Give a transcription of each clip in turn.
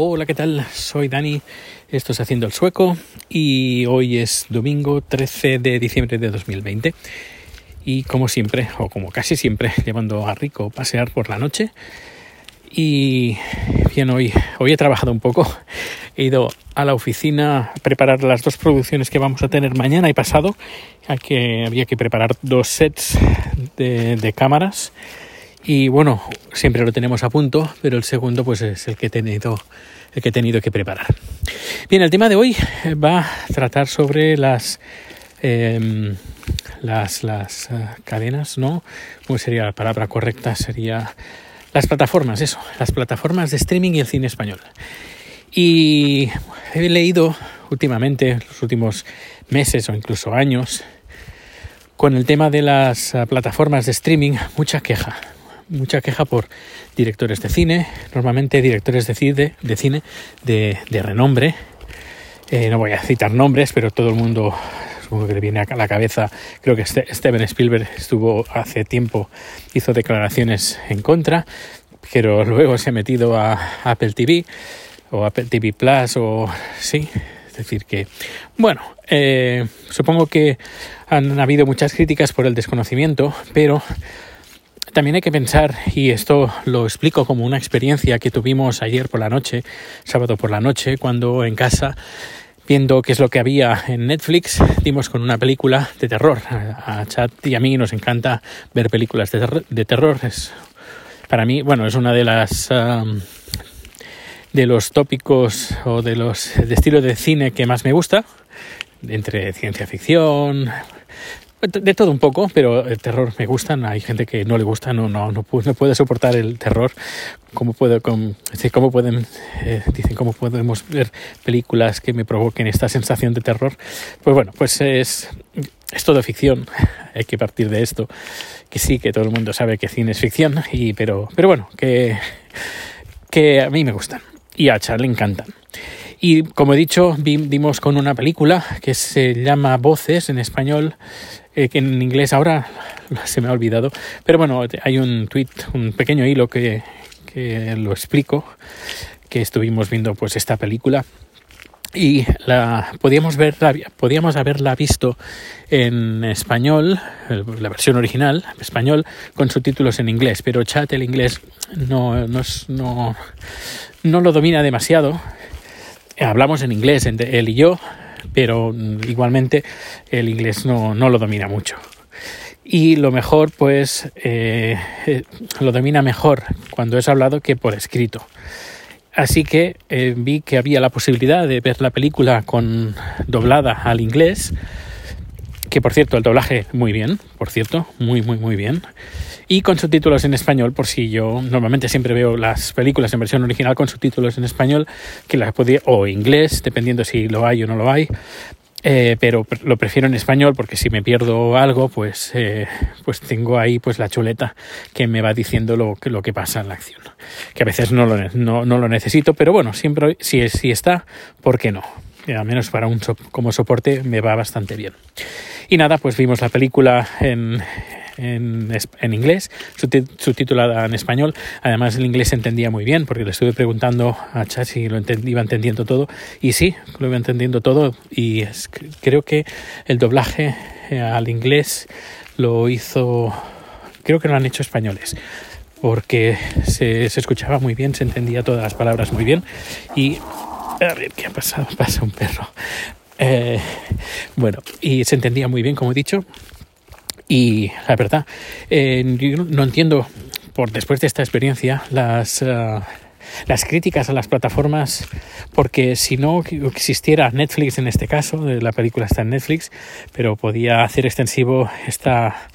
Hola, ¿qué tal? Soy Dani, esto es Haciendo el Sueco y hoy es domingo 13 de diciembre de 2020 y como siempre, o como casi siempre, llevando a Rico pasear por la noche. Y bien, hoy, hoy he trabajado un poco, he ido a la oficina a preparar las dos producciones que vamos a tener mañana y pasado, a que había que preparar dos sets de cámaras y bueno, siempre lo tenemos a punto, pero el segundo pues es el que he tenido, el que, he tenido que preparar. Bien, el tema de hoy va a tratar sobre las eh, las, las uh, cadenas, ¿no? ¿Cómo sería la palabra correcta? Sería las plataformas, eso, las plataformas de streaming y el cine español. Y he leído últimamente, los últimos meses o incluso años, con el tema de las uh, plataformas de streaming, mucha queja, mucha queja por directores de cine, normalmente directores de cine de, cine de renombre. Eh, no voy a citar nombres, pero todo el mundo supongo que le viene a la cabeza. Creo que Steven Spielberg estuvo hace tiempo, hizo declaraciones en contra, pero luego se ha metido a Apple TV o Apple TV Plus o sí. Es decir, que, bueno, eh, supongo que han habido muchas críticas por el desconocimiento, pero también hay que pensar, y esto lo explico como una experiencia que tuvimos ayer por la noche, sábado por la noche, cuando en casa, viendo qué es lo que había en Netflix, dimos con una película de terror. A Chat y a mí nos encanta ver películas de, ter de terror. Es, para mí, bueno, es una de las... Um, de los tópicos o de los de estilo de cine que más me gusta entre ciencia ficción de todo un poco, pero el terror me gustan. Hay gente que no le gusta, no, no, no, puede soportar el terror. ¿Cómo, puedo, cómo, cómo pueden, eh, dicen, cómo podemos ver películas que me provoquen esta sensación de terror? Pues bueno, pues es, es todo ficción. Hay que partir de esto. Que sí, que todo el mundo sabe que cine es ficción, y, pero, pero bueno, que, que a mí me gustan. Y a Char le encantan. Y como he dicho, vimos con una película que se llama Voces en español, eh, que en inglés ahora se me ha olvidado. Pero bueno, hay un tweet, un pequeño hilo que, que lo explico, que estuvimos viendo pues esta película. Y la podíamos verla podíamos haberla visto en español la versión original español con subtítulos en inglés. Pero chat el inglés no no, no, no lo domina demasiado hablamos en inglés entre él y yo, pero igualmente el inglés no, no lo domina mucho. Y lo mejor, pues, eh, lo domina mejor cuando es hablado que por escrito. Así que eh, vi que había la posibilidad de ver la película con doblada al inglés, que por cierto el doblaje muy bien, por cierto, muy muy muy bien y con subtítulos en español, por si yo normalmente siempre veo las películas en versión original con subtítulos en español, que las podía, o inglés, dependiendo si lo hay o no lo hay. Eh, pero lo prefiero en español porque si me pierdo algo pues eh, pues tengo ahí pues la chuleta que me va diciendo lo lo que pasa en la acción que a veces no lo, no, no lo necesito pero bueno siempre si, si está ¿por qué no? Al menos para un como soporte me va bastante bien y nada pues vimos la película en, en, en inglés, subtitulada en español. Además, el inglés se entendía muy bien porque le estuve preguntando a Chat si lo iba entendiendo todo. Y sí, lo iba entendiendo todo. Y es, creo que el doblaje eh, al inglés lo hizo, creo que lo han hecho españoles porque se, se, escuchaba muy bien, se entendía todas las palabras muy bien y a ver qué ha pasado, pasa un perro. Eh, bueno, y se entendía muy bien, como he dicho, y la verdad, eh, yo no entiendo, por después de esta experiencia, las, uh, las críticas a las plataformas, porque si no existiera Netflix en este caso, la película está en Netflix, pero podía hacer extensivo esta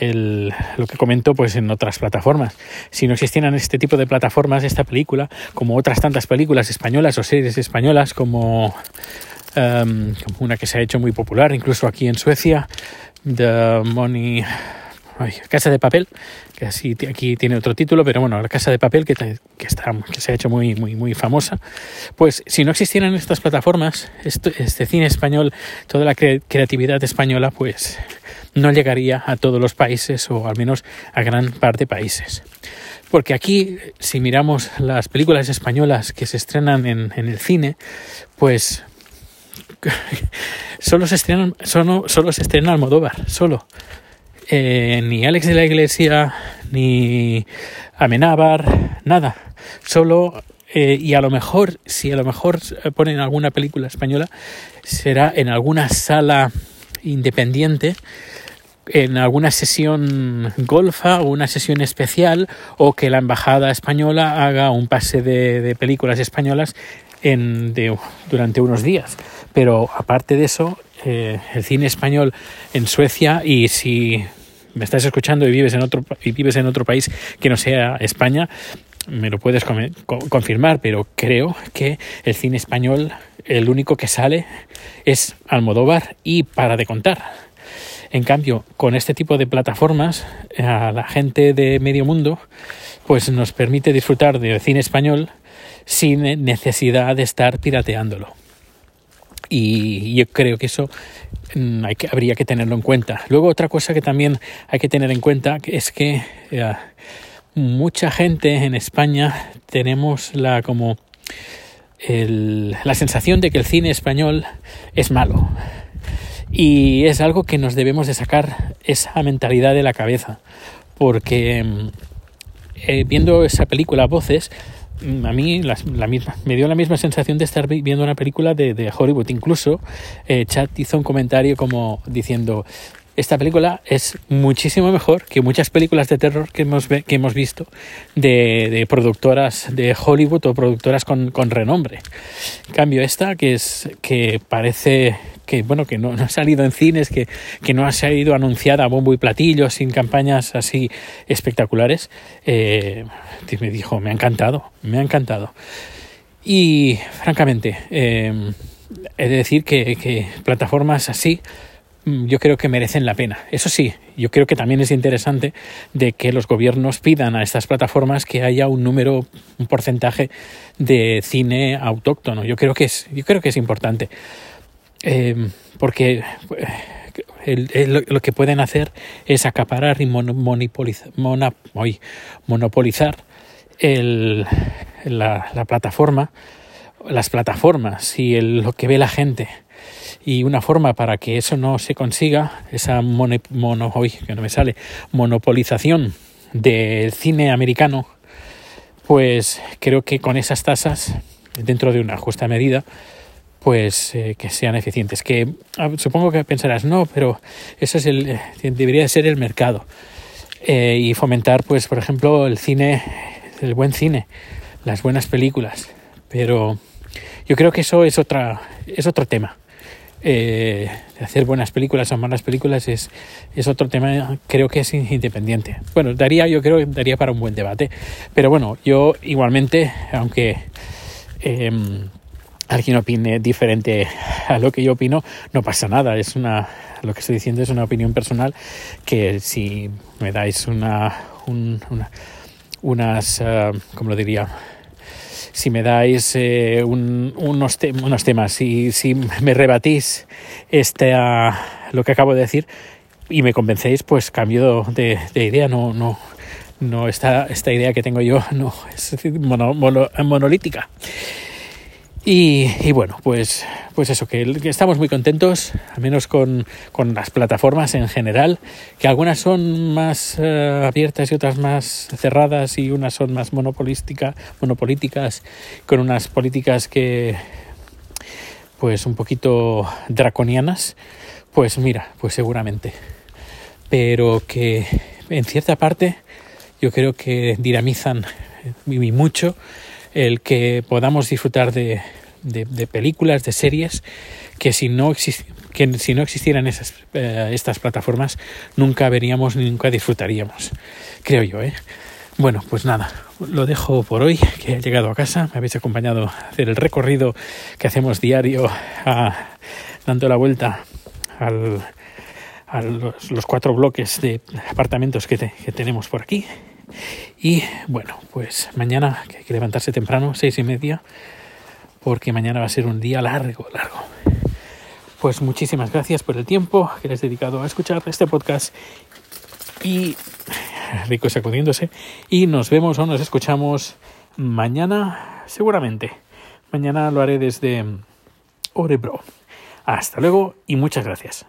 el, lo que comento pues en otras plataformas. Si no existieran este tipo de plataformas, esta película, como otras tantas películas españolas o series españolas como um, una que se ha hecho muy popular, incluso aquí en Suecia, The Money. Ay, Casa de Papel, que así aquí tiene otro título, pero bueno, la Casa de Papel que, que, está, que se ha hecho muy, muy, muy famosa. Pues si no existieran estas plataformas, este, este cine español, toda la cre creatividad española, pues no llegaría a todos los países o al menos a gran parte de países. Porque aquí, si miramos las películas españolas que se estrenan en, en el cine, pues solo se estrenan, solo, solo se estrena Almodóvar, solo. Eh, ni Alex de la Iglesia, ni Amenábar, nada. Solo, eh, y a lo mejor, si a lo mejor ponen alguna película española, será en alguna sala independiente, en alguna sesión golfa o una sesión especial, o que la embajada española haga un pase de, películas españolas en, durante unos días. Pero aparte de eso, eh, el cine español en Suecia y si me estás escuchando y vives en otro y vives en otro país que no sea España, me lo puedes confirmar, pero creo que el cine español, el único que sale es Almodóvar y para de contar. En cambio, con este tipo de plataformas, a la gente de medio mundo, pues nos permite disfrutar del cine español sin necesidad de estar pirateándolo. Y yo creo que eso mm, habría que tenerlo en cuenta. Luego otra cosa que también hay que tener en cuenta es que eh, mucha gente en España tenemos la como la sensación de que el cine español es malo. Y es algo que nos debemos de sacar esa mentalidad de la cabeza. Porque mm, eh, viendo esa película Voces, a mí la, misma, me dio la misma sensación de estar viendo una película de, de Hollywood. Incluso eh, Chad hizo un comentario como diciendo, esta película es muchísimo mejor que muchas películas de terror que hemos, que hemos visto de, productoras de Hollywood o productoras con, con, renombre. En cambio, esta, que es que parece que bueno que no, ha salido en cines, que, que no ha salido anunciada a bombo y platillo, sin campañas así espectaculares, eh, me dijo, me ha encantado, me ha encantado. Y francamente, eh, he de decir que, plataformas así yo creo que merecen la pena. Eso sí, yo creo que también es interesante de que los gobiernos pidan a estas plataformas que haya un número, un porcentaje de cine autóctono. Yo creo que es, yo creo que es importante. Eh, porque el, lo que pueden hacer es acaparar y monopolizar, el, la, la, plataforma, las plataformas y lo que ve la gente y una forma para que eso no se consiga, esa mono, mono que no me sale, monopolización del cine americano, pues creo que con esas tasas, dentro de una justa medida, pues eh, que sean eficientes. Que ah, supongo que pensarás, no, pero eso es el, eh, debería ser el mercado. Eh, y fomentar, pues, por ejemplo, el cine, el buen cine, las buenas películas. Pero yo creo que eso es otra, es otro tema eh, hacer buenas películas o malas películas es, es otro tema, creo que es independiente. Bueno, daría, yo creo que daría para un buen debate. Pero bueno, yo igualmente, aunque eh, alguien opine diferente a lo que yo opino, no pasa nada. Es una, lo que estoy diciendo es una opinión personal que si me dais una, un, una unas, uh, ¿cómo lo diría? Si me dais eh, un, unos, unos, temas, si, si me rebatís este, uh, lo que acabo de decir y me convencéis, pues cambio de, de idea, no, no, no esta, esta idea que tengo yo no es mono, monolítica. Y, bueno, pues, pues eso, que, estamos muy contentos, al menos con, con, las plataformas en general, que algunas son más uh, abiertas y otras más cerradas y unas son más monopolística, monopolíticas, con unas políticas que, pues un poquito draconianas, pues mira, pues seguramente. Pero que en cierta parte yo creo que dinamizan y mucho el que podamos disfrutar de, películas, de series, que si no, existieran esas, eh, estas plataformas nunca veríamos ni nunca disfrutaríamos, creo yo. ¿eh? Bueno, pues nada, lo dejo por hoy, que he llegado a casa, me habéis acompañado a hacer el recorrido que hacemos diario dando la vuelta a los, cuatro bloques de apartamentos que tenemos por aquí. Y bueno, pues mañana que hay que levantarse temprano, seis y media, porque mañana va a ser un día largo, largo. Pues muchísimas gracias por el tiempo que les he dedicado a escuchar este podcast y Rico sacudiéndose. Y nos vemos o nos escuchamos mañana, seguramente. Mañana lo haré desde Orebro. Hasta luego y muchas gracias.